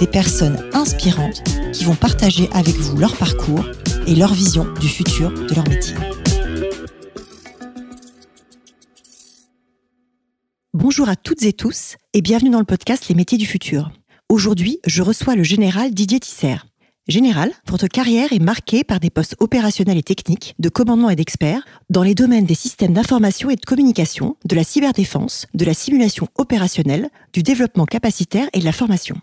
des personnes inspirantes qui vont partager avec vous leur parcours et leur vision du futur de leur métier. Bonjour à toutes et tous et bienvenue dans le podcast Les métiers du futur. Aujourd'hui, je reçois le général Didier Tisser. Général, votre carrière est marquée par des postes opérationnels et techniques, de commandement et d'experts, dans les domaines des systèmes d'information et de communication, de la cyberdéfense, de la simulation opérationnelle, du développement capacitaire et de la formation.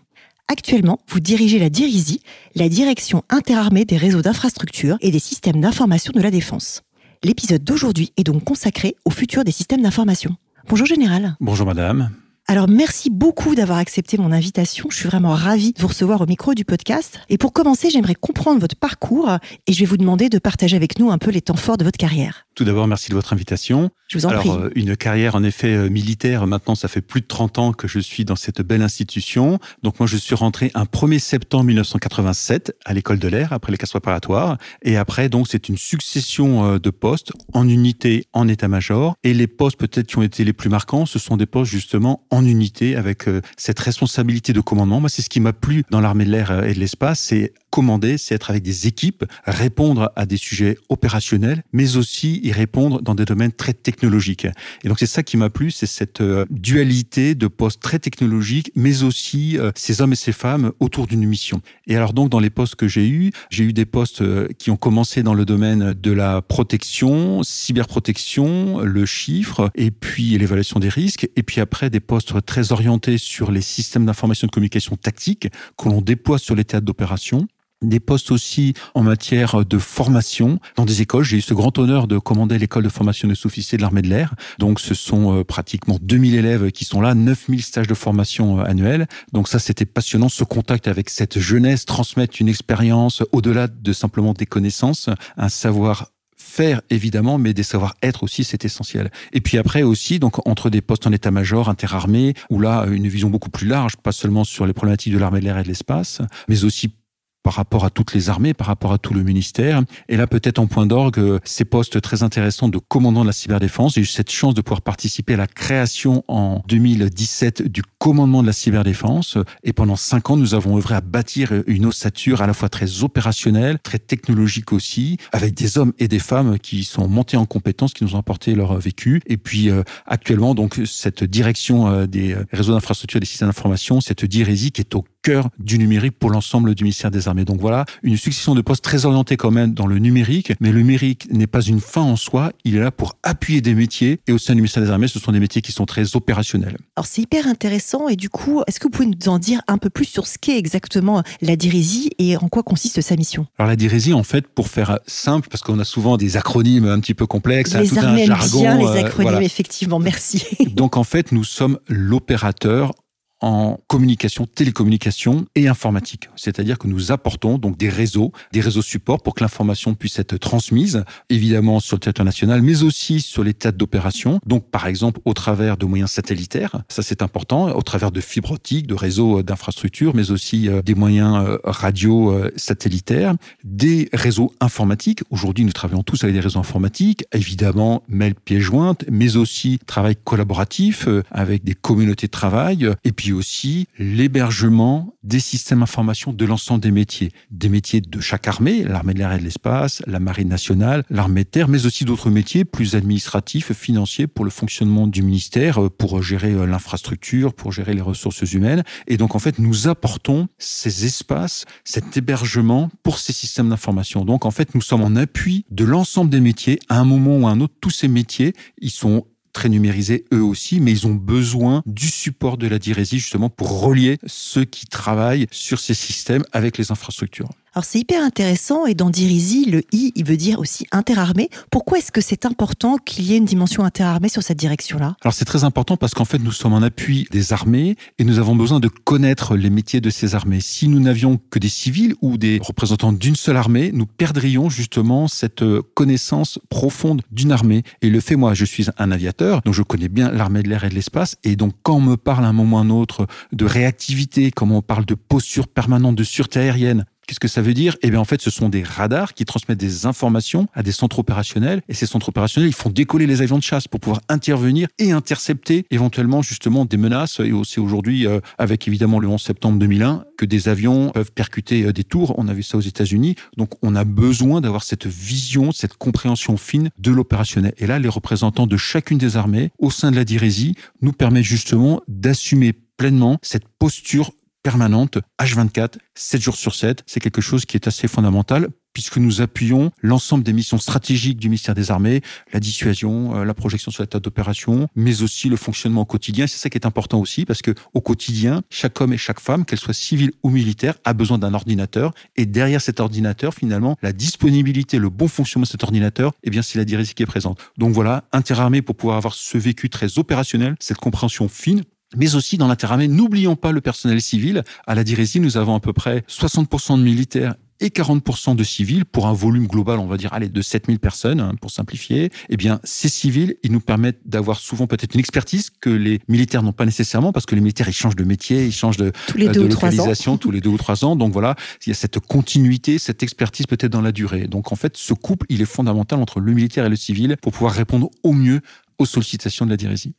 Actuellement, vous dirigez la DIRISI, la direction interarmée des réseaux d'infrastructures et des systèmes d'information de la défense. L'épisode d'aujourd'hui est donc consacré au futur des systèmes d'information. Bonjour Général. Bonjour Madame. Alors merci beaucoup d'avoir accepté mon invitation. Je suis vraiment ravie de vous recevoir au micro du podcast. Et pour commencer, j'aimerais comprendre votre parcours et je vais vous demander de partager avec nous un peu les temps forts de votre carrière. Tout d'abord, merci de votre invitation. Je vous en Alors, prie. euh, une carrière en effet euh, militaire. Maintenant, ça fait plus de 30 ans que je suis dans cette belle institution. Donc moi, je suis rentré un 1er septembre 1987 à l'école de l'air après les classes préparatoires. Et après, donc, c'est une succession euh, de postes en unité, en état-major. Et les postes peut-être qui ont été les plus marquants, ce sont des postes justement en unité avec euh, cette responsabilité de commandement. Moi, c'est ce qui m'a plu dans l'armée de l'air euh, et de l'espace, c'est commander, c'est être avec des équipes, répondre à des sujets opérationnels, mais aussi y répondre dans des domaines très technologiques. Et donc c'est ça qui m'a plu, c'est cette euh, dualité de postes très technologiques, mais aussi euh, ces hommes et ces femmes autour d'une mission. Et alors donc dans les postes que j'ai eus, j'ai eu des postes euh, qui ont commencé dans le domaine de la protection, cyberprotection, le chiffre, et puis l'évaluation des risques, et puis après des postes très orientés sur les systèmes d'information de communication tactique que l'on déploie sur les théâtres d'opération des postes aussi en matière de formation dans des écoles. J'ai eu ce grand honneur de commander l'école de formation des sous-officiers de l'armée de l'air. Donc, ce sont euh, pratiquement 2000 élèves qui sont là, 9000 stages de formation euh, annuels. Donc ça, c'était passionnant, ce contact avec cette jeunesse, transmettre une expérience au-delà de simplement des connaissances, un savoir faire évidemment, mais des savoir-être aussi, c'est essentiel. Et puis après aussi, donc entre des postes en état-major, interarmée, où là, une vision beaucoup plus large, pas seulement sur les problématiques de l'armée de l'air et de l'espace, mais aussi par rapport à toutes les armées, par rapport à tout le ministère. Et là, peut-être en point d'orgue, euh, ces postes très intéressants de commandant de la cyberdéfense. J'ai eu cette chance de pouvoir participer à la création en 2017 du commandement de la cyberdéfense. Et pendant cinq ans, nous avons œuvré à bâtir une ossature à la fois très opérationnelle, très technologique aussi, avec des hommes et des femmes qui sont montés en compétences, qui nous ont apporté leur vécu. Et puis euh, actuellement, donc cette direction euh, des réseaux d'infrastructure et des systèmes d'information, cette DIRESI qui est au cœur du numérique pour l'ensemble du ministère des Armées. Donc voilà, une succession de postes très orientés quand même dans le numérique, mais le numérique n'est pas une fin en soi, il est là pour appuyer des métiers, et au sein du ministère des Armées, ce sont des métiers qui sont très opérationnels. Alors c'est hyper intéressant et du coup, est-ce que vous pouvez nous en dire un peu plus sur ce qu'est exactement la DIRESI et en quoi consiste sa mission? Alors la DIRESI, en fait, pour faire simple, parce qu'on a souvent des acronymes un petit peu complexes, Les tout armées un jargon. bien les euh, acronymes, voilà. effectivement, merci. Donc en fait, nous sommes l'opérateur en communication, télécommunication et informatique. C'est-à-dire que nous apportons donc des réseaux, des réseaux supports pour que l'information puisse être transmise, évidemment sur le territoire national, mais aussi sur les théâtres d'opération. Donc, par exemple, au travers de moyens satellitaires, ça c'est important, au travers de fibres optiques, de réseaux euh, d'infrastructures, mais aussi euh, des moyens euh, radio satellitaires, des réseaux informatiques. Aujourd'hui, nous travaillons tous avec des réseaux informatiques, évidemment, mail pieds jointes, mais aussi travail collaboratif avec des communautés de travail, et puis aussi l'hébergement des systèmes d'information de l'ensemble des métiers. Des métiers de chaque armée, l'armée de l'air et de l'espace, la marine nationale, l'armée de terre, mais aussi d'autres métiers plus administratifs, financiers pour le fonctionnement du ministère, euh, pour gérer euh, l'infrastructure, pour gérer les ressources humaines. Et donc, en fait, nous apportons ces espaces, cet hébergement pour ces systèmes d'information. Donc, en fait, nous sommes en appui de l'ensemble des métiers. À un moment ou à un autre, tous ces métiers, ils sont très numérisés eux aussi, mais ils ont besoin du support de la DIRESI justement pour relier ceux qui travaillent sur ces systèmes avec les infrastructures. Alors c'est hyper intéressant et dans Dirizi, le I, il veut dire aussi interarmé. Pourquoi est-ce que c'est important qu'il y ait une dimension interarmée sur cette direction-là? Alors c'est très important parce qu'en fait nous sommes en appui des armées et nous avons besoin de connaître les métiers de ces armées. Si nous n'avions que des civils ou des représentants d'une seule armée, nous perdrions justement cette connaissance profonde d'une armée. Et le fait, moi, je suis un aviateur, donc je connais bien l'armée de l'air et de l'espace. Et donc quand on me parle à un moment ou à un autre de réactivité, comme on parle de posture permanente, de sûreté aérienne, Qu'est-ce que ça veut dire? Eh bien, en fait, ce sont des radars qui transmettent des informations à des centres opérationnels. Et ces centres opérationnels, ils font décoller les avions de chasse pour pouvoir intervenir et intercepter éventuellement justement des menaces. Et aussi aujourd'hui, euh, avec évidemment le 11 septembre 2001, que des avions peuvent percuter euh, des tours. On a vu ça aux États-Unis. Donc, on a besoin d'avoir cette vision, cette compréhension fine de l'opérationnel. Et là, les représentants de chacune des armées au sein de la dirésie nous permettent justement d'assumer pleinement cette posture permanente, H24, 7 jours sur 7. C'est quelque chose qui est assez fondamental puisque nous appuyons l'ensemble des missions stratégiques du ministère des Armées, la dissuasion, euh, la projection sur l'état d'opération, mais aussi le fonctionnement au quotidien. C'est ça qui est important aussi, parce que au quotidien, chaque homme et chaque femme, qu'elle soit civile ou militaire, a besoin d'un ordinateur. Et derrière cet ordinateur, finalement, la disponibilité, le bon fonctionnement de cet ordinateur, eh bien, c'est la direction qui est présente. Donc voilà, interarmée pour pouvoir avoir ce vécu très opérationnel, cette compréhension fine mais aussi dans l'interarmée. N'oublions pas le personnel civil. À la Dirésie, nous avons à peu près 60% de militaires et 40% de civils pour un volume global, on va dire, allez, de 7000 personnes, hein, pour simplifier. Eh bien, ces civils, ils nous permettent d'avoir souvent peut-être une expertise que les militaires n'ont pas nécessairement parce que les militaires, ils changent de métier, ils changent de, tous les euh, deux localisation tous les deux ou trois ans. Donc voilà, il y a cette continuité, cette expertise peut-être dans la durée. Donc en fait, ce couple, il est fondamental entre le militaire et le civil pour pouvoir répondre au mieux aux sollicitations de la Dirésie.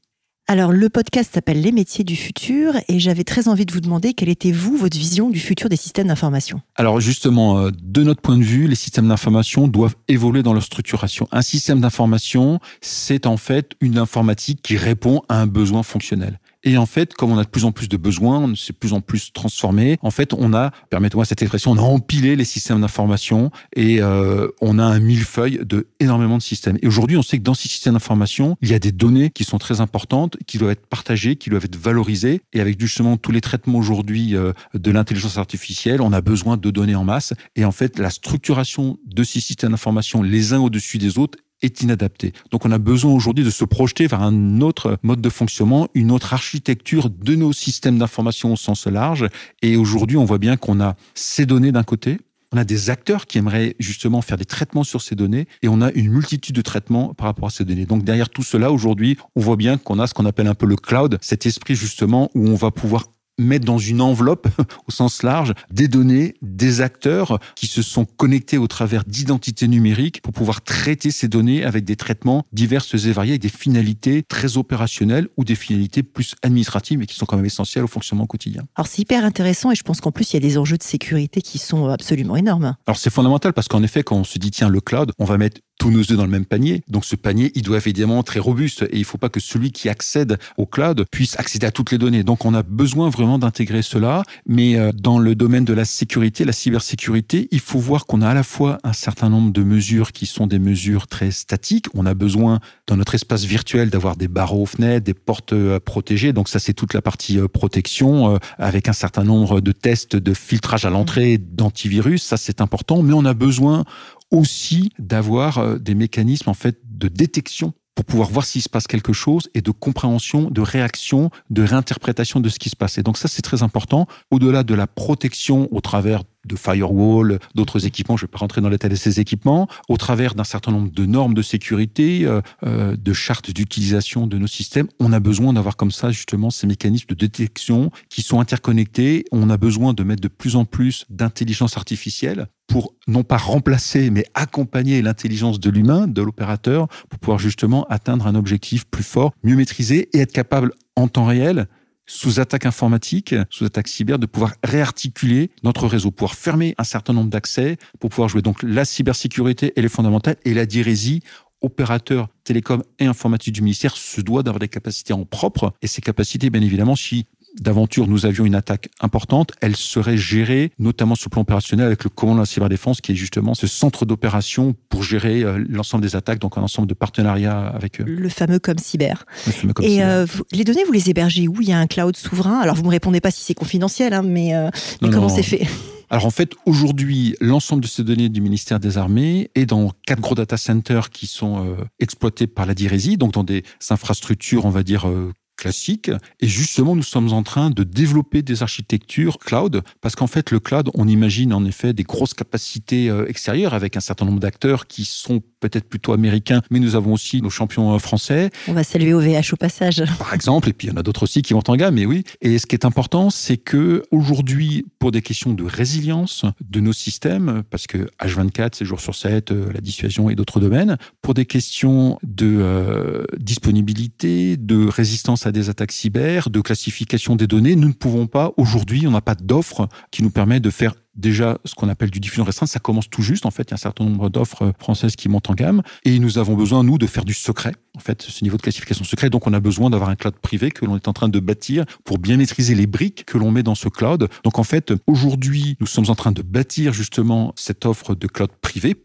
Alors, le podcast s'appelle Les métiers du futur et j'avais très envie de vous demander quelle était, vous, votre vision du futur des systèmes d'information? Alors, justement, euh, de notre point de vue, les systèmes d'information doivent évoluer dans leur structuration. Un système d'information, c'est en fait une informatique qui répond à un besoin fonctionnel. Et en fait, comme on a de plus en plus de besoins, on s'est plus en plus transformé. En fait, on a, permettez-moi cette expression, on a empilé les systèmes d'information et euh, on a un millefeuille de énormément de systèmes. Et aujourd'hui, on sait que dans ces systèmes d'information, il y a des données qui sont très importantes, qui doivent être partagées, qui doivent être valorisées. Et avec justement tous les traitements aujourd'hui euh, de l'intelligence artificielle, on a besoin de données en masse. Et en fait, la structuration de ces systèmes d'information les uns au-dessus des autres est inadapté. Donc on a besoin aujourd'hui de se projeter vers un autre mode de fonctionnement, une autre architecture de nos systèmes d'information au sens large. Et aujourd'hui, on voit bien qu'on a ces données d'un côté, on a des acteurs qui aimeraient justement faire des traitements sur ces données et on a une multitude de traitements par rapport à ces données. Donc derrière tout cela, aujourd'hui, on voit bien qu'on a ce qu'on appelle un peu le cloud, cet esprit justement où on va pouvoir mettre dans une enveloppe, au sens large, des données, des acteurs qui se sont connectés au travers d'identités numériques pour pouvoir traiter ces données avec des traitements diverses et variés, avec des finalités très opérationnelles ou des finalités plus administratives, mais qui sont quand même essentielles au fonctionnement quotidien. Alors c'est hyper intéressant et je pense qu'en plus il y a des enjeux de sécurité qui sont absolument énormes. Alors c'est fondamental parce qu'en effet, quand on se dit tiens le cloud, on va mettre tous nos œufs dans le même panier. Donc ce panier, il doit évidemment très robuste et il ne faut pas que celui qui accède au cloud puisse accéder à toutes les données. Donc on a besoin vraiment d'intégrer cela, mais euh, dans le domaine de la sécurité, la cybersécurité, il faut voir qu'on a à la fois un certain nombre de mesures qui sont des mesures très statiques. On a besoin dans notre espace virtuel d'avoir des barreaux aux fenêtres, des portes euh, protégées. Donc ça c'est toute la partie euh, protection avec un certain nombre de tests de filtrage à l'entrée, d'antivirus. Ça c'est important, mais on a besoin aussi d'avoir euh, des mécanismes en fait de détection pour pouvoir voir s'il se passe quelque chose et de compréhension, de réaction, de réinterprétation de ce qui se passe. Et donc ça, c'est très important. Au-delà de la protection au travers de firewall, d'autres équipements, je ne vais pas rentrer dans l'état de ces équipements, au travers d'un certain nombre de normes de sécurité, euh, euh, de chartes d'utilisation de nos systèmes, on a besoin d'avoir comme ça justement ces mécanismes de détection qui sont interconnectés. On a besoin de mettre de plus en plus d'intelligence artificielle pour non pas remplacer, mais accompagner l'intelligence de l'humain, de l'opérateur, pour pouvoir justement atteindre un objectif plus fort, mieux maîtrisé et être capable en temps réel sous attaque informatique, sous attaque cyber, de pouvoir réarticuler notre réseau, pouvoir fermer un certain nombre d'accès, pour pouvoir jouer donc la cybersécurité, elle est fondamentale, et la dirésie opérateur télécom et informatique du ministère se doit d'avoir des capacités en propre. Et ces capacités, bien évidemment, si d'aventure nous avions une attaque importante, elle serait gérée notamment sur le plan opérationnel avec le commandant de la cyberdéfense qui est justement ce centre d'opération pour gérer euh, l'ensemble des attaques, donc un ensemble de partenariats avec eux. Le fameux comme cyber. Et euh, les données, vous les hébergez où? Il y a un cloud souverain? Alors vous me répondez pas si c'est confidentiel, hein, mais, euh, mais comment c'est fait? Alors en fait, aujourd'hui, l'ensemble de ces données du ministère des Armées est dans quatre gros data centers qui sont euh, exploités par la DIRESI, donc dans des infrastructures, on va dire, euh, classique. Et justement, nous sommes en train de développer des architectures cloud, parce qu'en fait, le cloud, on imagine en effet des grosses capacités euh, extérieures avec un certain nombre d'acteurs qui sont peut-être plutôt américains, mais nous avons aussi nos champions euh, français. On va saluer OVH au passage. Par exemple, et puis il y en a d'autres aussi qui vont en gamme, mais oui. Et ce qui est important, c'est que aujourd'hui, pour des questions de résilience de nos systèmes, parce que H24, c'est jour sur 7, euh, la dissuasion et d'autres domaines, pour des questions de disponibilité, de résistance à des attaques cyber, de classification des données, nous ne pouvons pas, aujourd'hui, on n'a pas d'offre qui nous permet de faire déjà ce qu'on appelle du diffusion restreinte. Ça commence tout juste. En fait, il y a un certain nombre d'offres françaises qui montent en gamme. Et nous avons besoin, nous, de faire du secret. En fait, ce niveau de classification secret. Donc, on a besoin d'avoir un cloud privé que l'on est en train de bâtir pour bien maîtriser les briques que l'on met dans ce cloud. Donc, en fait, aujourd'hui, nous sommes en train de bâtir justement cette offre de cloud privé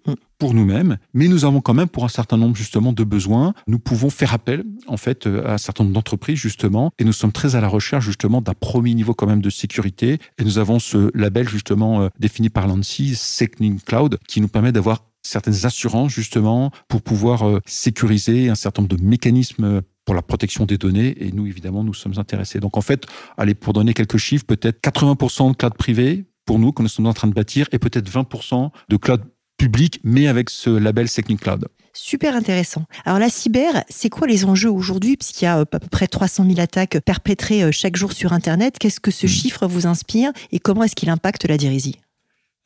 nous-mêmes, mais nous avons quand même pour un certain nombre justement de besoins, nous pouvons faire appel en fait à un certain nombre d'entreprises justement, et nous sommes très à la recherche justement d'un premier niveau quand même de sécurité, et nous avons ce label justement euh, défini par l'ANSI, Secning Cloud, qui nous permet d'avoir certaines assurances justement pour pouvoir euh, sécuriser un certain nombre de mécanismes pour la protection des données. Et nous évidemment nous sommes intéressés. Donc en fait, allez pour donner quelques chiffres, peut-être 80% de cloud privé pour nous que nous sommes en train de bâtir et peut-être 20% de cloud public mais avec ce label Secning Cloud. Super intéressant. Alors la cyber, c'est quoi les enjeux aujourd'hui? Puisqu'il y a euh, à peu près 300 000 attaques perpétrées euh, chaque jour sur Internet. Qu'est-ce que ce hmm. chiffre vous inspire et comment est-ce qu'il impacte la dérisie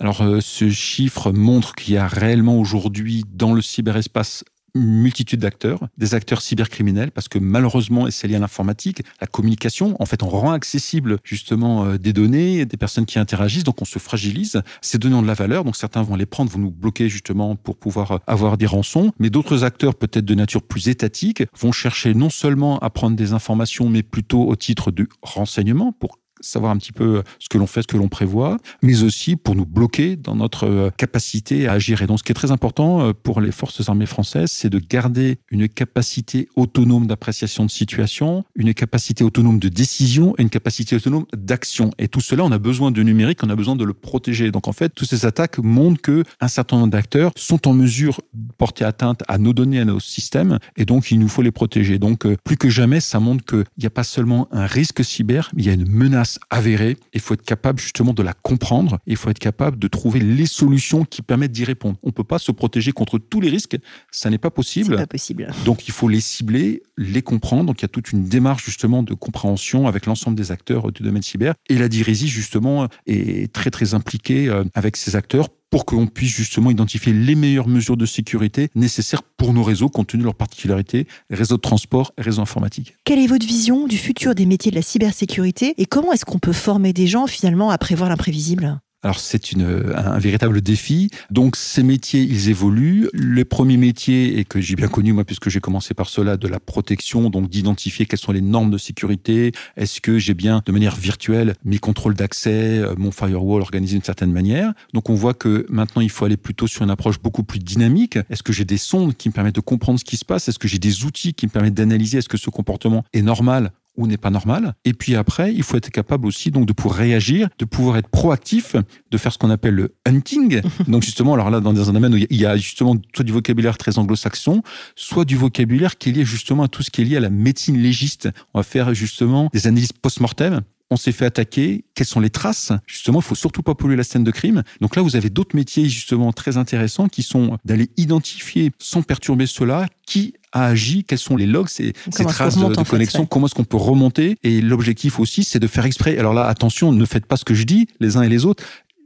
alors euh, ce chiffre montre qu'il y a réellement aujourd'hui dans le cyberespace multitude d'acteurs, des acteurs cybercriminels, parce que malheureusement, et c'est lié à l'informatique, la communication, en fait, on rend accessible justement euh, des données, des personnes qui interagissent, donc on se fragilise. Ces données ont de la valeur, donc certains vont les prendre, vont nous bloquer justement pour pouvoir euh, avoir des rançons, mais d'autres acteurs, peut-être de nature plus étatique, vont chercher non seulement à prendre des informations, mais plutôt au titre du renseignement, pour savoir un petit peu ce que l'on fait, ce que l'on prévoit, mais aussi pour nous bloquer dans notre euh, capacité à agir. Et donc, ce qui est très important euh, pour les forces armées françaises, c'est de garder une capacité autonome d'appréciation de situation, une capacité autonome de décision et une capacité autonome d'action. Et tout cela, on a besoin de numérique, on a besoin de le protéger. Donc, en fait, toutes ces attaques montrent que un certain nombre d'acteurs sont en mesure de porter atteinte à nos données, à nos systèmes, et donc il nous faut les protéger. Donc, euh, plus que jamais, ça montre qu'il n'y a pas seulement un risque cyber, mais il y a une menace avérée. Il faut être capable justement de la comprendre. Il faut être capable de trouver les solutions qui permettent d'y répondre. On ne peut pas se protéger contre tous les risques. Ça n'est pas possible. Pas possible. Donc il faut les cibler, les comprendre. Donc il y a toute une démarche justement de compréhension avec l'ensemble des acteurs du domaine cyber. Et la DIRESI justement est très très impliquée euh, avec ces acteurs pour qu'on puisse justement identifier les meilleures mesures de sécurité nécessaires pour nos réseaux, compte tenu de leurs particularités, réseaux de transport et réseaux informatiques. Quelle est votre vision du futur des métiers de la cybersécurité et comment est-ce qu'on peut former des gens finalement à prévoir l'imprévisible? Alors c'est une, un véritable défi. Donc ces métiers, ils évoluent. Le premier métier, et que j'ai bien connu moi puisque j'ai commencé par cela, de la protection, donc d'identifier quelles sont les normes de sécurité. Est-ce que j'ai bien de manière virtuelle mes contrôles d'accès, euh, mon firewall organisé d'une certaine manière? Donc on voit que maintenant il faut aller plutôt sur une approche beaucoup plus dynamique. Est-ce que j'ai des sondes qui me permettent de comprendre ce qui se passe? Est-ce que j'ai des outils qui me permettent d'analyser? Est-ce que ce comportement est normal? Ou n'est pas normal. Et puis après, il faut être capable aussi donc de pouvoir réagir, de pouvoir être proactif, de faire ce qu'on appelle le hunting. donc justement, alors là, dans un domaine où il y a justement soit du vocabulaire très anglo-saxon, soit du vocabulaire qui est lié justement à tout ce qui est lié à la médecine légiste. On va faire justement des analyses post-mortem on s'est fait attaquer, quelles sont les traces? Justement, il faut surtout pas polluer la scène de crime. Donc là, vous avez d'autres métiers justement très intéressants qui sont d'aller identifier sans perturber cela qui a agi, quels sont les logs, ces, ces traces de, connexion, comment est-ce qu'on peut remonter. Et l'objectif aussi, c'est de faire exprès. Alors là, attention, ne faites pas ce que je dis, les uns et les autres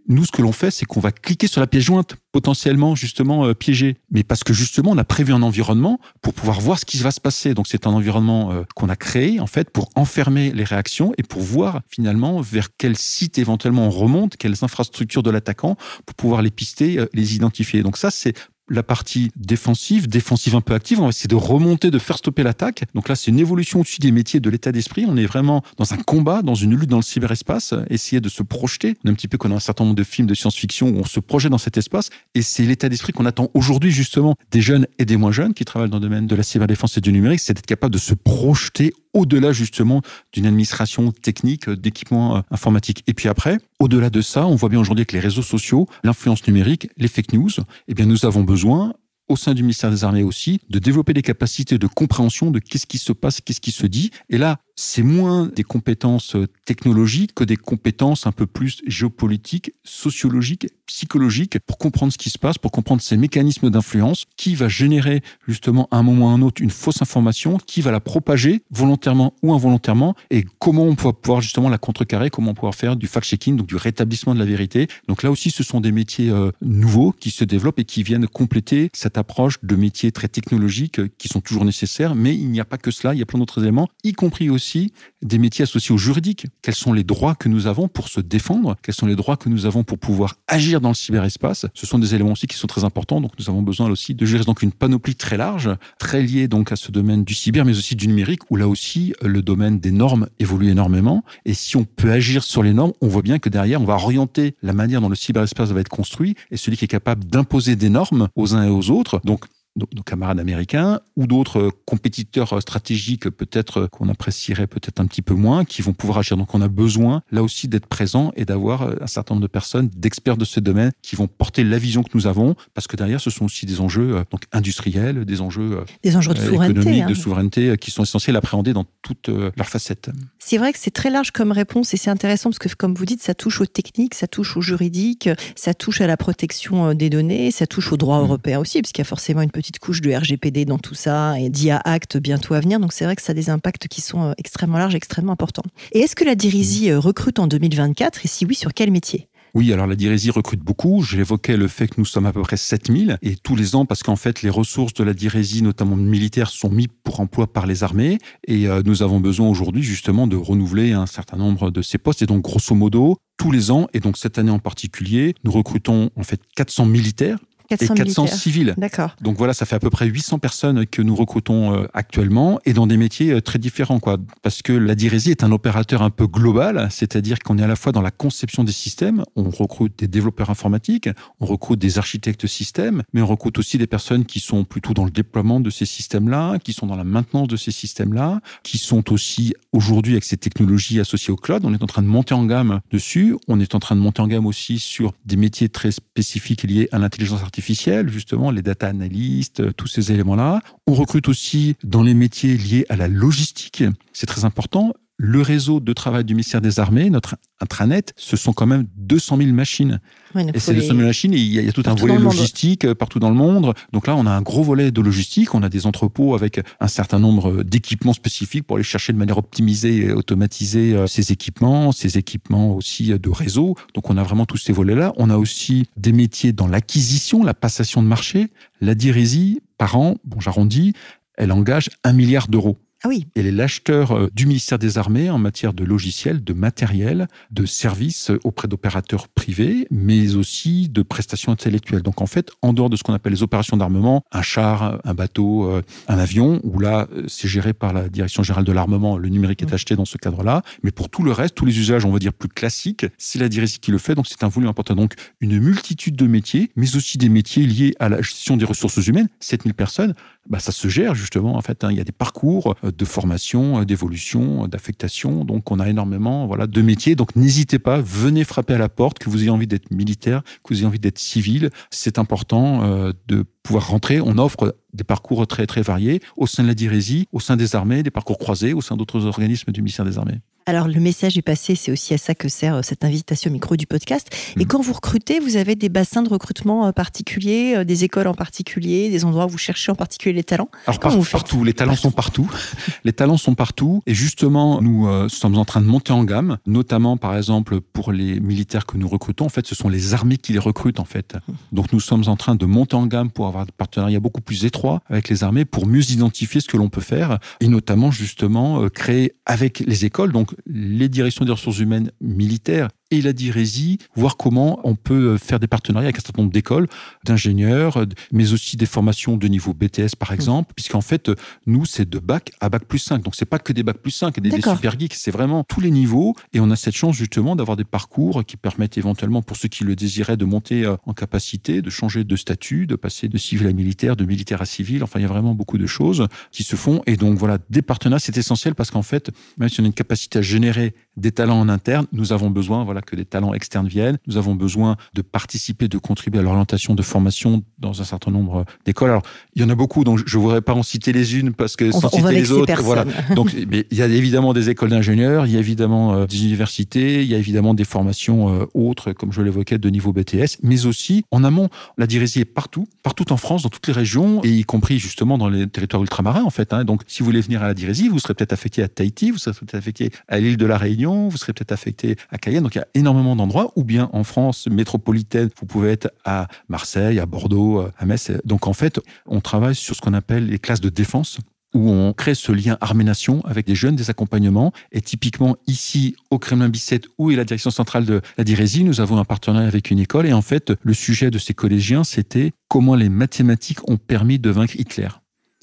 nous, ce que l'on fait, c'est qu'on va cliquer sur la pièce jointe, potentiellement justement euh, piégée. Mais parce que justement, on a prévu un environnement pour pouvoir voir ce qui va se passer. Donc c'est un environnement euh, qu'on a créé en fait pour enfermer les réactions et pour voir finalement vers quel site éventuellement on remonte, quelles infrastructures de l'attaquant pour pouvoir les pister, euh, les identifier. Donc ça, c'est la partie défensive, défensive un peu active. On va essayer de remonter, de faire stopper l'attaque. Donc là, c'est une évolution au-dessus des métiers de l'état d'esprit. On est vraiment dans un combat, dans une lutte dans le cyberespace, essayer de se projeter. On un petit peu comme un certain nombre de films de science-fiction où on se projette dans cet espace. Et c'est l'état d'esprit qu'on attend aujourd'hui, justement, des jeunes et des moins jeunes qui travaillent dans le domaine de la cyberdéfense et du numérique. C'est d'être capable de se projeter au-delà justement d'une administration technique d'équipement euh, informatique. Et puis après, au-delà de ça, on voit bien aujourd'hui que les réseaux sociaux, l'influence numérique, les fake news, eh bien nous avons besoin au sein du ministère des Armées aussi, de développer des capacités de compréhension de qu'est-ce qui se passe, qu'est-ce qui se dit. Et là, c'est moins des compétences euh, technologiques que des compétences un peu plus géopolitiques, sociologiques, psychologiques, pour comprendre ce qui se passe, pour comprendre ces mécanismes d'influence, qui va générer justement à un moment ou à un autre une fausse information, qui va la propager volontairement ou involontairement, et comment on peut pouvoir justement la contrecarrer, comment on peut faire du fact-checking, donc du rétablissement de la vérité. Donc là aussi, ce sont des métiers euh, nouveaux qui se développent et qui viennent compléter cette approche de métiers très technologiques euh, qui sont toujours nécessaires, mais il n'y a pas que cela, il y a plein d'autres éléments, y compris aussi aussi des métiers associés au juridique. Quels sont les droits que nous avons pour se défendre? Quels sont les droits que nous avons pour pouvoir agir dans le cyberespace? Ce sont des éléments aussi qui sont très importants. Donc, nous avons besoin aussi de gérer donc une panoplie très large, très liée donc à ce domaine du cyber, mais aussi du numérique, où là aussi le domaine des normes évolue énormément. Et si on peut agir sur les normes, on voit bien que derrière, on va orienter la manière dont le cyberespace va être construit et celui qui est capable d'imposer des normes aux uns et aux autres. Donc, nos, camarades américains ou d'autres compétiteurs stratégiques peut-être qu'on apprécierait peut-être un petit peu moins, qui vont pouvoir agir. Donc on a besoin là aussi d'être présent et d'avoir un certain nombre de personnes, d'experts de ce domaine qui vont porter la vision que nous avons, parce que derrière ce sont aussi des enjeux euh, donc industriels, des enjeux, euh, des enjeux de euh, souveraineté, économiques, de hein. souveraineté, qui sont essentiels à appréhender dans toutes leurs facettes. C'est vrai que c'est très large comme réponse et c'est intéressant parce que comme vous dites, ça touche aux techniques, ça touche au juridique, ça touche à la protection des données, ça touche au droit mmh. européen aussi, parce qu'il y a forcément une petite couche de RGPD dans tout ça et d'IA Act bientôt à venir. Donc c'est vrai que ça a des impacts qui sont euh, extrêmement larges, extrêmement importants. Et est-ce que la Dirisie euh, recrute en 2024 et si oui, sur quel métier? Oui, alors la Dirisie recrute beaucoup. J'évoquais le fait que nous sommes à peu près 7000 et tous les ans parce qu'en fait les ressources de la Dirisie, notamment militaires, sont mises pour emploi par les armées. Et euh, nous avons besoin aujourd'hui justement de renouveler un certain nombre de ces postes. Et donc grosso modo tous les ans et donc cette année en particulier, nous recrutons en fait 400 militaires 400 et 400 civils. D'accord. Donc voilà, ça fait à peu près 800 personnes que nous recrutons euh, actuellement et dans des métiers euh, très différents, quoi. Parce que la Dirésie est un opérateur un peu global, c'est-à-dire qu'on est à la fois dans la conception des systèmes, on recrute des développeurs informatiques, on recrute des architectes systèmes, mais on recrute aussi des personnes qui sont plutôt dans le déploiement de ces systèmes-là, qui sont dans la maintenance de ces systèmes-là, qui sont aussi aujourd'hui avec ces technologies associées au cloud. On est en train de monter en gamme dessus. On est en train de monter en gamme aussi sur des métiers très spécifiques liés à l'intelligence artificielle justement, les data analystes, euh, tous ces éléments-là. On recrute aussi dans les métiers liés à la logistique. C'est très important le réseau de travail du ministère des Armées, notre intranet, ce sont quand même 200 000 machines. et ces 200 000 machines, il y a, tout un volet logistique euh, partout dans le monde. Donc là, on a un gros volet de logistique. On a des entrepôts avec un certain nombre d'équipements spécifiques pour aller chercher de manière optimisée et automatisée euh, ces équipements, ces équipements aussi de réseau. Donc on a vraiment tous ces volets-là. On a aussi des métiers dans l'acquisition, la passation de marché. La dirésie, par an, bon j'arrondis, elle engage un milliard d'euros. Ah oui. Elle est l'acheteur euh, du ministère des Armées en matière de logiciels, de matériel, de services auprès d'opérateurs privés, mais aussi de prestations intellectuelles. Donc en fait, en dehors de ce qu'on appelle les opérations d'armement, un char, un bateau, euh, un avion, où là, euh, c'est géré par la Direction générale de l'armement, le numérique est acheté dans ce cadre-là. Mais pour tout le reste, tous les usages, on va dire plus classiques, c'est la direction qui le fait. Donc c'est un volume important. Donc une multitude de métiers, mais aussi des métiers liés à la gestion des ressources humaines. 7000 personnes, bah, ça se gère justement. En fait, hein. il y a des parcours de formation, euh, d'évolution, euh, d'affectation. Donc, on a énormément voilà, de métiers. Donc, n'hésitez pas, venez frapper à la porte, que vous ayez envie d'être militaire, que vous ayez envie d'être civil. C'est important euh, de pouvoir rentrer. On offre des parcours très, très variés au sein de la Dirésie, au sein des armées, des parcours croisés, au sein d'autres organismes du ministère des Armées. Alors, le message est passé, c'est aussi à ça que sert euh, cette invitation au micro du podcast. Et mhm. quand vous recrutez, vous avez des bassins de recrutement euh, particuliers, euh, des écoles en particulier, des endroits où vous cherchez en particulier les talents? Alors, partout, les talents sont partout. les talents sont partout. Et justement, nous sommes en train de monter en gamme, notamment, par exemple, pour les militaires que nous recrutons. En fait, ce sont les armées qui les recrutent, en fait. Mhm. Donc, nous sommes en train de monter en gamme pour avoir des partenariats beaucoup plus étroits avec les armées pour mieux identifier ce que l'on peut faire et notamment, justement, créer avec les écoles, donc les directions des ressources humaines militaires et la dirésie, voir comment on peut faire des partenariats avec un certain nombre d'écoles, d'ingénieurs, mais aussi des formations de niveau BTS par mmh. exemple, puisqu'en fait, nous, c'est de bac à bac plus 5. Donc, c'est pas que des bac plus 5 et des, des super geeks, c'est vraiment tous les niveaux. Et on a cette chance justement d'avoir des parcours qui permettent éventuellement, pour ceux qui le désiraient, de monter euh, en capacité, de changer de statut, de passer de civil à militaire, de militaire à civil. Enfin, il y a vraiment beaucoup de choses qui se font. Et donc, voilà, des partenariats, c'est essentiel parce qu'en fait, même si on a une capacité à générer des talents en interne, nous avons besoin voilà, que des talents externes viennent. Nous avons besoin de participer, de contribuer à l'orientation de formation dans un certain nombre d'écoles. Alors, il y en a beaucoup, donc je ne voudrais pas en citer les unes parce que sans citer les autres, voilà. Donc, mais il y a évidemment des écoles d'ingénieurs, il y a évidemment euh, des universités, il y a évidemment des formations euh, autres, comme je l'évoquais, de niveau BTS, mais aussi en amont, la dirésie est partout, partout en France, dans toutes les régions, et y compris justement dans les territoires ultramarins, en fait. Hein. Donc, si vous voulez venir à la dirésie, vous serez peut-être affecté à Tahiti, vous serez peut-être affecté à l'île de la Réunion, vous serez peut-être affecté à Cayenne. Donc, il y a énormément d'endroits, ou bien en France métropolitaine, vous pouvez être à Marseille, à Bordeaux, euh, à Metz. Donc, en fait, on travaille sur ce qu'on appelle les classes de défense où on crée ce lien armée-nation avec des jeunes, des accompagnements. Et typiquement, ici, au Kremlin-Bicêtre, où est la direction centrale de la Dirésie, nous avons un partenariat avec une école. Et en fait, le sujet de ces collégiens, c'était comment les mathématiques ont permis de vaincre Hitler.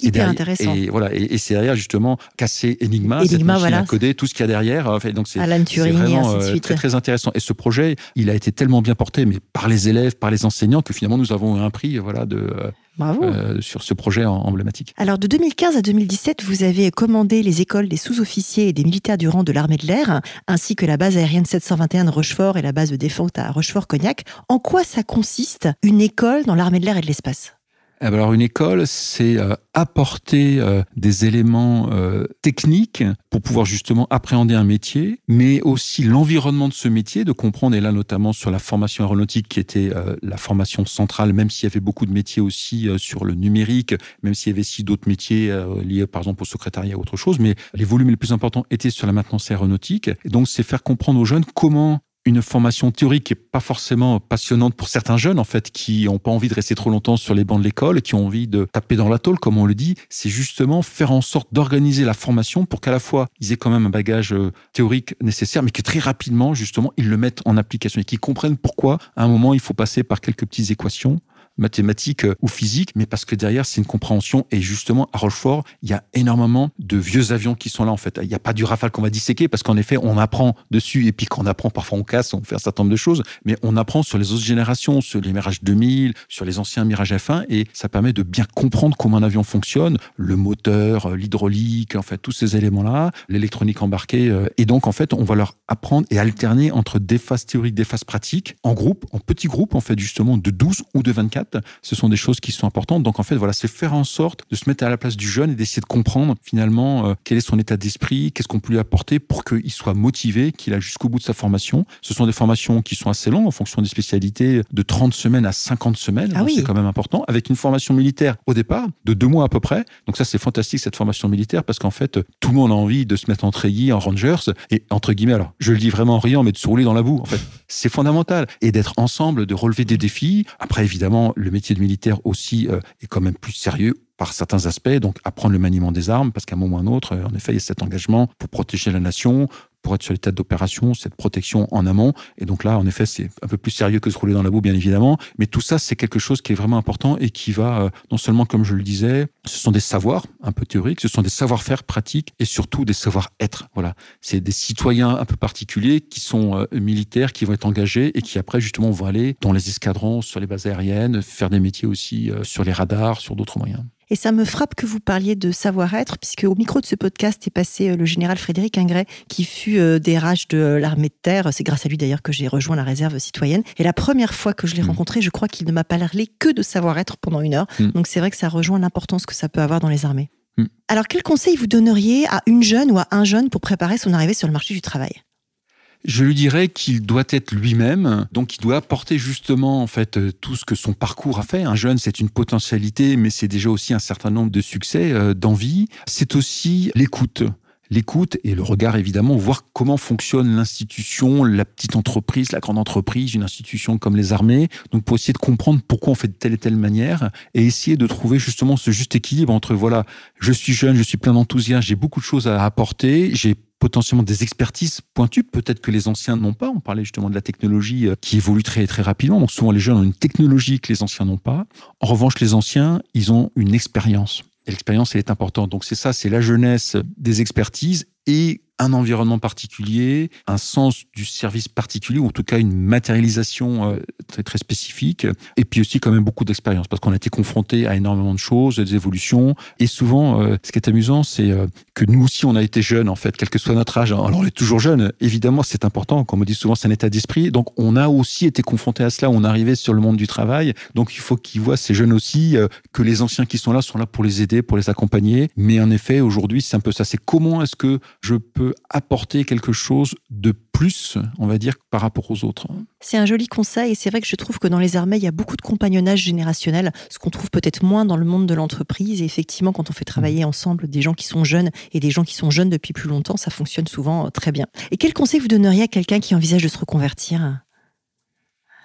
Hyper intéressant. Et voilà, et, c'est derrière justement casser Enigma, Enigma cette voilà. à coder, tout ce qu'il y a derrière. Fait, donc c'est vraiment euh, très très intéressant. Et ce projet, il a été tellement bien porté, mais par les élèves, par les enseignants, que finalement nous avons un prix, voilà, de euh, euh, sur ce projet emblématique. Alors de 2015 à 2017, vous avez commandé les écoles des sous-officiers et des militaires du rang de l'armée de l'air, ainsi que la base aérienne 721 de Rochefort et la base de défense à Rochefort-Cognac. En quoi ça consiste une école dans l'armée de l'air et de l'espace? Alors une école, c'est euh, apporter euh, des éléments euh, techniques pour pouvoir justement appréhender un métier, mais aussi l'environnement de ce métier, de comprendre, et là notamment sur la formation aéronautique qui était la formation centrale, même s'il y avait beaucoup de métiers aussi sur le numérique, même s'il y avait aussi d'autres métiers liés par exemple au secrétariat ou autre chose, mais les volumes les plus importants étaient sur la maintenance aéronautique. Et donc c'est faire comprendre aux jeunes comment une formation théorique qui est pas forcément passionnante pour certains jeunes, en fait, qui n'ont pas envie de rester trop longtemps sur les bancs de l'école, qui ont envie de taper dans la tôle, comme on le dit. C'est justement faire en sorte d'organiser la formation pour qu'à la fois, ils aient quand même un bagage euh, théorique nécessaire, mais que très rapidement, justement, ils le mettent en application et qu'ils comprennent pourquoi, à un moment, il faut passer par quelques petites équations mathématiques euh, ou physiques, mais parce que derrière, c'est une compréhension. Et justement, à Rochefort, il y a énormément de vieux avions qui sont là, en fait. Il n'y a pas du Rafale qu'on va disséquer, parce qu'en effet, on apprend dessus, et puis quand on apprend, parfois on casse, on fait un certain nombre de choses, mais on apprend sur les autres générations, sur les Mirage 2000, sur les anciens Mirage F1, et ça permet de bien comprendre comment un avion fonctionne, le moteur, euh, l'hydraulique, en fait, tous ces éléments-là, l'électronique embarquée. Euh, et donc, en fait, on va leur apprendre et alterner entre des phases théoriques, des phases pratiques, en groupe, en petits groupes, en fait, justement, de 12 ou de 24 ce sont des choses qui sont importantes. Donc en fait, voilà, c'est faire en sorte de se mettre à la place du jeune et d'essayer de comprendre finalement euh, quel est son état d'esprit, qu'est-ce qu'on peut lui apporter pour qu'il soit motivé, qu'il a jusqu'au bout de sa formation. Ce sont des formations qui sont assez longues en fonction des spécialités, de 30 semaines à 50 semaines. Ah oui. C'est quand même important. Avec une formation militaire au départ de deux mois à peu près. Donc ça, c'est fantastique cette formation militaire parce qu'en fait, tout le monde a envie de se mettre en treillis, en rangers et entre guillemets, alors je le dis vraiment en riant, mais de se rouler dans la boue. En fait, c'est fondamental et d'être ensemble, de relever des défis. Après, évidemment, le métier de militaire aussi euh, est quand même plus sérieux par certains aspects, donc apprendre le maniement des armes, parce qu'à un moment ou à un autre, en effet, il y a cet engagement pour protéger la nation, pour être sur les têtes d'opération, cette protection en amont. Et donc là, en effet, c'est un peu plus sérieux que se rouler dans la boue, bien évidemment. Mais tout ça, c'est quelque chose qui est vraiment important et qui va, euh, non seulement, comme je le disais, ce sont des savoirs un peu théoriques, ce sont des savoir-faire pratiques et surtout des savoir-être. Voilà. C'est des citoyens un peu particuliers qui sont euh, militaires, qui vont être engagés et qui après, justement, vont aller dans les escadrons, sur les bases aériennes, faire des métiers aussi euh, sur les radars, sur d'autres moyens. Et ça me frappe que vous parliez de savoir-être, puisque au micro de ce podcast est passé euh, le général Frédéric Ingray, qui fut euh, DRH de l'armée de terre. C'est grâce à lui d'ailleurs que j'ai rejoint la réserve citoyenne. Et la première fois que je l'ai mmh. rencontré, je crois qu'il ne m'a pas parlé que de savoir-être pendant une heure. Mmh. Donc c'est vrai que ça rejoint l'importance que ça peut avoir dans les armées. Mmh. Alors quel conseil vous donneriez à une jeune ou à un jeune pour préparer son arrivée sur le marché du travail? Je lui dirais qu'il doit être lui-même, donc il doit apporter justement en fait euh, tout ce que son parcours a fait. Un jeune, c'est une potentialité, mais c'est déjà aussi un certain nombre de succès, euh, d'envie. C'est aussi l'écoute l'écoute et le regard évidemment, voir comment fonctionne l'institution, la petite entreprise, la grande entreprise, une institution comme les armées. Donc pour essayer de comprendre pourquoi on fait de telle et telle manière et essayer de trouver justement ce juste équilibre entre voilà, je suis jeune, je suis plein d'enthousiasme, j'ai beaucoup de choses à apporter, j'ai potentiellement des expertises pointues, peut-être que les anciens n'ont pas. On parlait justement de la technologie euh, qui évolue très très rapidement. Donc souvent les jeunes ont une technologie que les anciens n'ont pas. En revanche, les anciens, ils ont une expérience. L'expérience, elle est importante. Donc c'est ça, c'est la jeunesse des expertises et un environnement particulier, un sens du service particulier, ou en tout cas une matérialisation euh, très très spécifique, et puis aussi quand même beaucoup d'expérience, parce qu'on a été confronté à énormément de choses, des évolutions, et souvent, euh, ce qui est amusant, c'est euh, que nous aussi, on a été jeunes, en fait, quel que soit notre âge. Alors on est toujours jeune, évidemment, c'est important, comme on dit souvent, c'est un état d'esprit, donc on a aussi été confronté à cela, on arrivé sur le monde du travail, donc il faut qu'ils voient ces jeunes aussi, que les anciens qui sont là sont là pour les aider, pour les accompagner, mais en effet, aujourd'hui, c'est un peu ça, c'est comment est-ce que je peux apporter quelque chose de plus, on va dire, par rapport aux autres. C'est un joli conseil et c'est vrai que je trouve que dans les armées, il y a beaucoup de compagnonnage générationnel, ce qu'on trouve peut-être moins dans le monde de l'entreprise. Et effectivement, quand on fait travailler ensemble des gens qui sont jeunes et des gens qui sont jeunes depuis plus longtemps, ça fonctionne souvent euh, très bien. Et quel conseil vous donneriez à quelqu'un qui envisage de se reconvertir?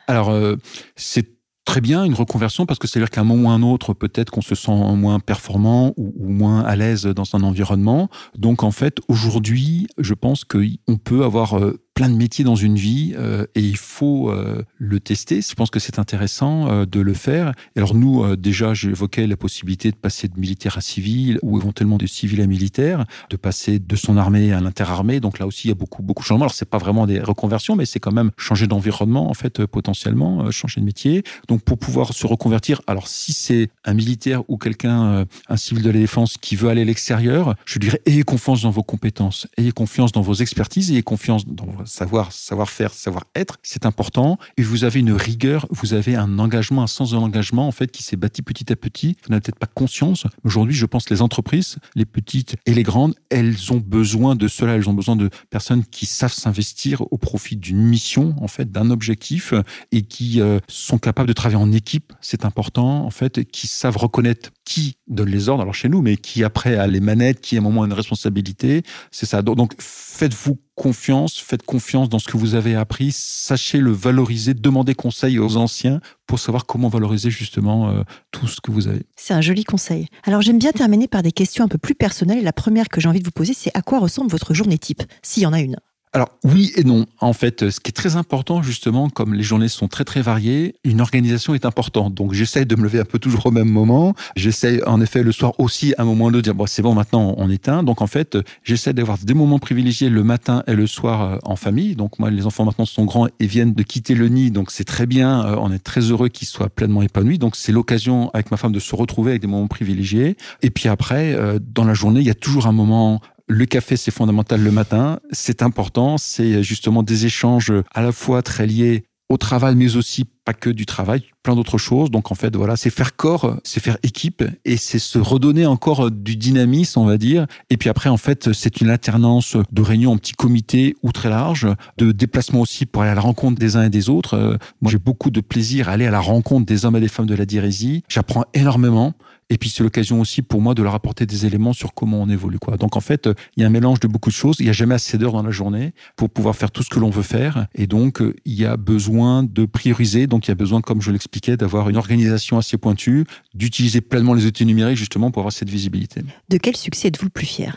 Alors, euh, c'est très bien une reconversion parce que c'est-à-dire qu'à un moment ou un autre, peut-être qu'on se sent moins performant ou, moins à l'aise dans un environnement. Donc en fait, aujourd'hui, je pense qu'on peut avoir euh, plein de métiers dans une vie euh, et il faut euh, le tester. Je pense que c'est intéressant euh, de le faire. alors nous, déjà, j'évoquais la possibilité de passer de militaire à civil ou éventuellement de civil à militaire, de passer de son armée à l'interarmée. Donc là aussi, il y a beaucoup beaucoup de changements. Alors c'est pas vraiment des reconversions, mais c'est quand même changer d'environnement en fait potentiellement, changer de métier. Donc pour pouvoir se reconvertir, alors si c'est un militaire ou quelqu'un, un civil de la défense qui veut aller à l'extérieur, je dirais ayez confiance dans vos compétences, ayez confiance dans vos expertises, ayez confiance dans savoir, savoir faire, savoir être, c'est important. Et vous avez une rigueur, vous avez un engagement, un sens de l'engagement, en fait, qui s'est bâti petit à petit. Vous n'avez peut-être pas conscience. Aujourd'hui, je pense que les entreprises, les petites et les grandes, elles ont besoin de cela. Elles ont besoin de personnes qui savent s'investir au profit d'une mission, en fait, d'un objectif et qui euh, sont capables de travailler en équipe. C'est important, en fait, qui savent reconnaître qui donne les ordres, alors chez nous, mais qui après a les manettes, qui à un moment a une responsabilité. C'est ça. Donc, faites-vous confiance, faites confiance dans ce que vous avez appris, sachez le valoriser, demandez conseil aux anciens pour savoir comment valoriser justement euh, tout ce que vous avez. C'est un joli conseil. Alors j'aime bien terminer par des questions un peu plus personnelles. la première que j'ai envie de vous poser, c'est à quoi ressemble votre journée type, s'il y en a une? Alors oui et non. En fait, ce qui est très important justement, comme les journées sont très très variées, une organisation est importante. Donc j'essaie de me lever un peu toujours au même moment. J'essaie en effet le soir aussi à un moment de dire bon c'est bon maintenant on éteint. Donc en fait j'essaie d'avoir des moments privilégiés le matin et le soir euh, en famille. Donc moi les enfants maintenant sont grands et viennent de quitter le nid. Donc c'est très bien. Euh, on est très heureux qu'ils soient pleinement épanouis. Donc c'est l'occasion avec ma femme de se retrouver avec des moments privilégiés. Et puis après euh, dans la journée il y a toujours un moment le café, c'est fondamental le matin. C'est important. C'est justement des échanges à la fois très liés au travail, mais aussi pas que du travail, plein d'autres choses. Donc en fait, voilà, c'est faire corps, c'est faire équipe, et c'est se redonner encore du dynamisme, on va dire. Et puis après, en fait, c'est une alternance de réunions en petits comités ou très larges, de déplacements aussi pour aller à la rencontre des uns et des autres. Euh, moi, j'ai beaucoup de plaisir à aller à la rencontre des hommes et des femmes de la dirésie. J'apprends énormément. Et puis c'est l'occasion aussi pour moi de leur apporter des éléments sur comment on évolue. Quoi. Donc en fait, il y a un mélange de beaucoup de choses. Il n'y a jamais assez d'heures dans la journée pour pouvoir faire tout ce que l'on veut faire. Et donc il y a besoin de prioriser. Donc il y a besoin, comme je l'expliquais, d'avoir une organisation assez pointue, d'utiliser pleinement les outils numériques justement pour avoir cette visibilité. De quel succès êtes-vous le plus fier?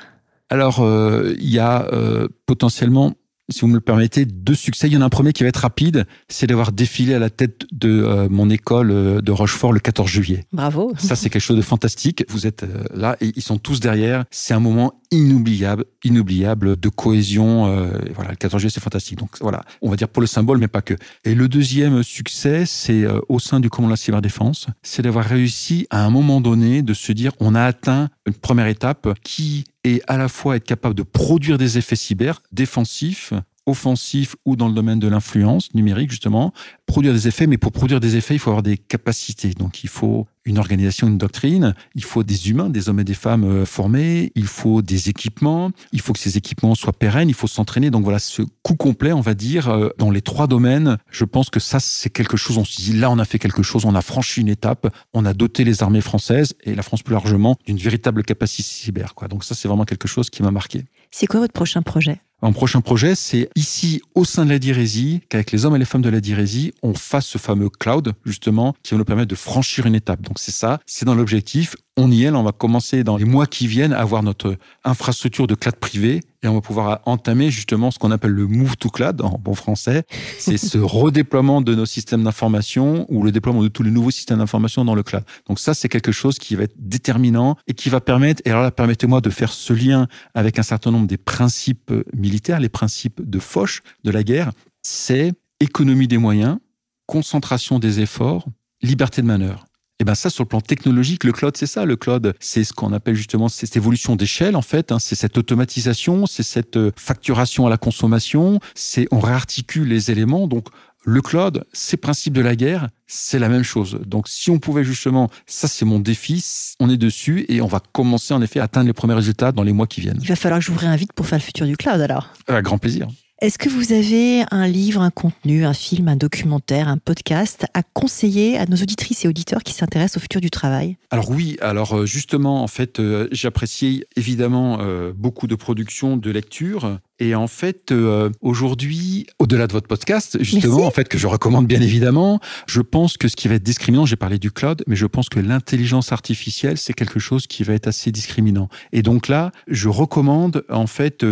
Alors, euh, il y a euh, potentiellement si vous me le permettez, deux succès. Il y en a un premier qui va être rapide, c'est d'avoir défilé à la tête de euh, mon école euh, de Rochefort le 14 juillet. Bravo. Ça, c'est quelque chose de fantastique. Vous êtes euh, là et ils sont tous derrière. C'est un moment inoubliable, inoubliable de cohésion. voilà, le 14 juillet, c'est fantastique. Donc voilà, on va dire pour le symbole, mais pas que. Et le deuxième succès, c'est au sein du commandement de la cyberdéfense, c'est d'avoir réussi à un moment donné de se dire, on a atteint une première étape qui et à la fois être capable de produire des effets cyber défensifs offensif ou dans le domaine de l'influence numérique, justement, produire des effets. Mais pour produire des effets, il faut avoir des capacités. Donc, il faut une organisation, une doctrine, il faut des humains, des hommes et des femmes euh, formés, il faut des équipements, il faut que ces équipements soient pérennes, il faut s'entraîner. Donc voilà, ce coup complet, on va dire, euh, dans les trois domaines, je pense que ça, c'est quelque chose, on se dit, là, on a fait quelque chose, on a franchi une étape, on a doté les armées françaises et la France plus largement d'une véritable capacité cyber. Quoi. Donc ça, c'est vraiment quelque chose qui m'a marqué. C'est quoi votre prochain projet? Un prochain projet, c'est ici, au sein de la Dirésie, qu'avec les hommes et les femmes de la Dirésie, on fasse ce fameux cloud, justement, qui va nous permettre de franchir une étape. Donc c'est ça, c'est dans l'objectif. On y est, on va commencer dans les mois qui viennent à avoir notre infrastructure de cloud privé et on va pouvoir entamer justement ce qu'on appelle le move to cloud en bon français. C'est ce redéploiement de nos systèmes d'information ou le déploiement de tous les nouveaux systèmes d'information dans le cloud. Donc ça, c'est quelque chose qui va être déterminant et qui va permettre, et alors là, permettez-moi de faire ce lien avec un certain nombre des principes militaires, les principes de Foch de la guerre, c'est économie des moyens, concentration des efforts, liberté de manœuvre. Et ben ça, sur le plan technologique, le cloud, c'est ça. Le cloud, c'est ce qu'on appelle justement cette évolution d'échelle, en fait. Hein. c'est cette automatisation, c'est cette euh, facturation à la consommation. C'est on réarticule les éléments. Donc le cloud, ces principes de la guerre, c'est la même chose. Donc si on pouvait justement, ça c'est mon défi, on est dessus et on va commencer en effet à atteindre les premiers résultats dans les mois qui viennent. Il va falloir que je vous réinvite pour faire le futur du cloud alors. Avec grand plaisir. Est-ce que vous avez un livre, un contenu, un film, un documentaire, un podcast à conseiller à nos auditrices et auditeurs qui s'intéressent au futur du travail? Alors oui, alors euh, justement, en fait, euh, j'apprécie évidemment euh, beaucoup de productions, de lectures. Et en fait, aujourd'hui, au-delà de votre podcast, justement, en fait, que je recommande bien évidemment, je pense que ce qui va être discriminant, j'ai parlé du cloud, mais je pense que l'intelligence artificielle, c'est quelque chose qui va être assez discriminant. Et donc là, je recommande, en fait,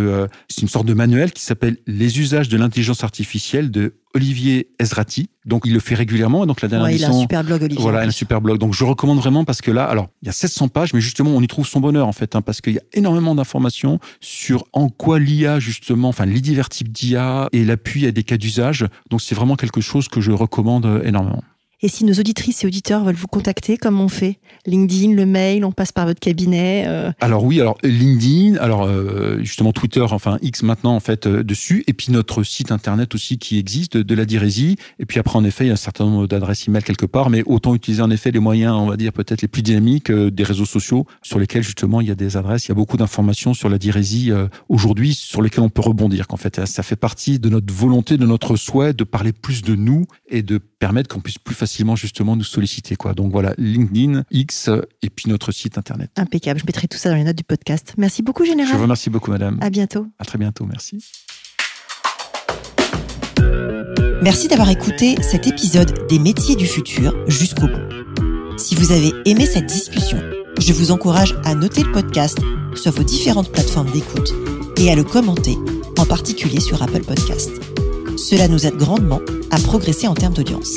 c'est une sorte de manuel qui s'appelle Les usages de l'intelligence artificielle de Olivier Ezrati. Donc, il le fait régulièrement. Donc, la dernière ouais, il a un super blog, Olivier. Voilà, un super blog. Donc, je recommande vraiment parce que là, alors, il y a 700 pages, mais justement, on y trouve son bonheur, en fait, hein, parce qu'il y a énormément d'informations sur en quoi l'IA, justement, enfin, les divers types d'IA et l'appui à des cas d'usage. Donc, c'est vraiment quelque chose que je recommande euh, énormément. Et si nos auditrices et auditeurs veulent vous contacter, comment on fait? LinkedIn, le mail, on passe par votre cabinet euh Alors oui, alors LinkedIn, alors euh, justement Twitter, enfin X maintenant en fait euh, dessus, et puis notre site internet aussi qui existe de la Dirésie. Et puis après en effet, il y a un certain nombre d'adresses email quelque part, mais autant utiliser en effet les moyens, on va dire peut-être les plus dynamiques des réseaux sociaux sur lesquels justement il y a des adresses, il y a beaucoup d'informations sur la Dirésie aujourd'hui sur lesquelles on peut rebondir. Qu'en fait, ça fait partie de notre volonté, de notre souhait de parler plus de nous et de permettre qu'on puisse plus facilement justement nous solliciter. Quoi. Donc voilà, LinkedIn, X et puis notre site internet. Impeccable. Je mettrai tout ça dans les notes du podcast. Merci beaucoup, Général. Je vous remercie beaucoup, madame. À bientôt. À très bientôt. Merci. Merci d'avoir écouté cet épisode des métiers du futur jusqu'au bout. Si vous avez aimé cette discussion, je vous encourage à noter le podcast sur vos différentes plateformes d'écoute et à le commenter, en particulier sur Apple Podcast. Cela nous aide grandement à progresser en termes d'audience.